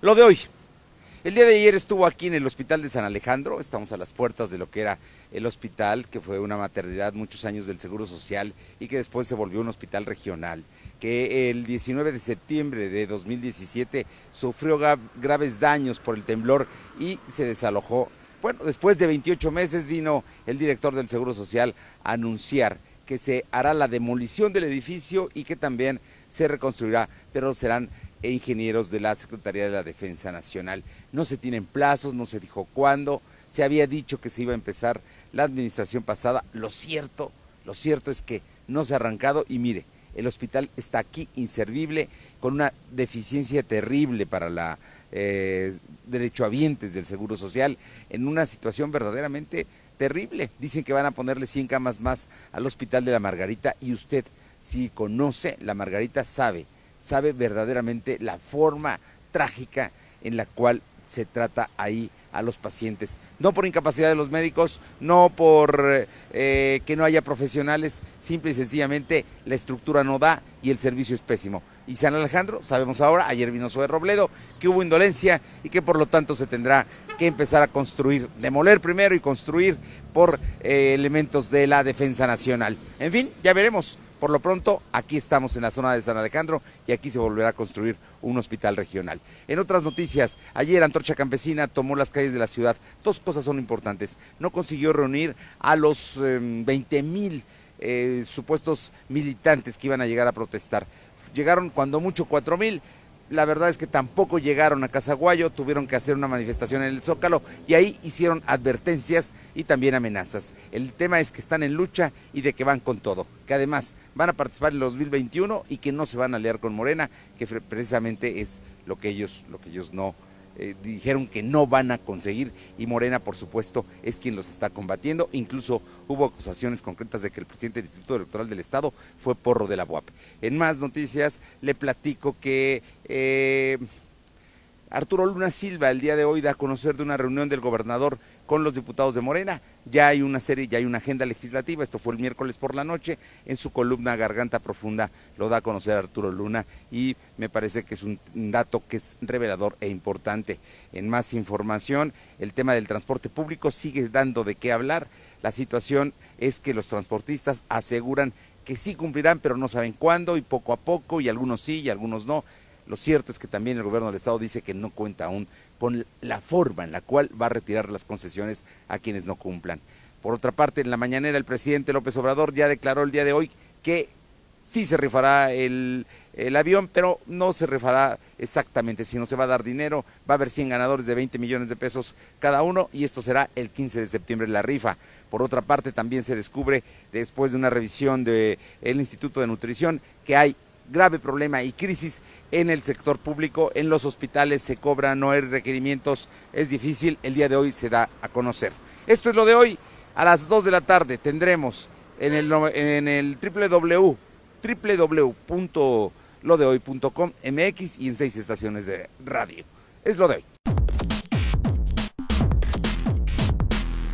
Lo de hoy. El día de ayer estuvo aquí en el Hospital de San Alejandro, estamos a las puertas de lo que era el hospital, que fue una maternidad muchos años del Seguro Social y que después se volvió un hospital regional, que el 19 de septiembre de 2017 sufrió graves daños por el temblor y se desalojó. Bueno, después de 28 meses vino el director del Seguro Social a anunciar que se hará la demolición del edificio y que también se reconstruirá, pero serán e ingenieros de la Secretaría de la Defensa Nacional. No se tienen plazos, no se dijo cuándo, se había dicho que se iba a empezar la administración pasada. Lo cierto, lo cierto es que no se ha arrancado y mire, el hospital está aquí inservible, con una deficiencia terrible para la eh, derechohabientes del Seguro Social, en una situación verdaderamente terrible. Dicen que van a ponerle 100 camas más al Hospital de la Margarita y usted, si conoce la Margarita, sabe sabe verdaderamente la forma trágica en la cual se trata ahí a los pacientes. No por incapacidad de los médicos, no por eh, que no haya profesionales, simple y sencillamente la estructura no da y el servicio es pésimo. Y San Alejandro, sabemos ahora, ayer vino de Robledo, que hubo indolencia y que por lo tanto se tendrá que empezar a construir, demoler primero y construir por eh, elementos de la defensa nacional. En fin, ya veremos por lo pronto, aquí estamos en la zona de San Alejandro y aquí se volverá a construir un hospital regional. En otras noticias, ayer Antorcha Campesina tomó las calles de la ciudad. Dos cosas son importantes. No consiguió reunir a los 20 em, mil eh, supuestos militantes que iban a llegar a protestar. Llegaron cuando mucho 4 mil la verdad es que tampoco llegaron a Casaguayo, tuvieron que hacer una manifestación en el Zócalo y ahí hicieron advertencias y también amenazas. El tema es que están en lucha y de que van con todo, que además van a participar en el 2021 y que no se van a aliar con Morena, que precisamente es lo que ellos, lo que ellos no eh, dijeron que no van a conseguir y Morena, por supuesto, es quien los está combatiendo. Incluso hubo acusaciones concretas de que el presidente del Instituto Electoral del Estado fue porro de la UAP. En más noticias, le platico que... Eh, Arturo Luna Silva el día de hoy da a conocer de una reunión del gobernador con los diputados de Morena. Ya hay una serie, ya hay una agenda legislativa, esto fue el miércoles por la noche, en su columna Garganta Profunda lo da a conocer Arturo Luna y me parece que es un dato que es revelador e importante. En más información, el tema del transporte público sigue dando de qué hablar. La situación es que los transportistas aseguran que sí cumplirán, pero no saben cuándo y poco a poco, y algunos sí y algunos no. Lo cierto es que también el gobierno del Estado dice que no cuenta aún con la forma en la cual va a retirar las concesiones a quienes no cumplan. Por otra parte, en la mañanera el presidente López Obrador ya declaró el día de hoy que sí se rifará el, avión, pero no se rifará exactamente, sino se va a dar dinero, va a haber 100 ganadores de 20 millones de pesos cada uno y esto será el 15 de septiembre la rifa. Por otra parte, también se descubre, después de una revisión del Instituto de Nutrición, que hay grave problema y crisis en el sector público, en los hospitales se cobran, no hay requerimientos, es difícil, el día de hoy se da a conocer. Esto es lo de hoy, a las 2 de la tarde tendremos en el, en el www, www.lodehoy.com MX y en seis estaciones de radio. Es lo de hoy.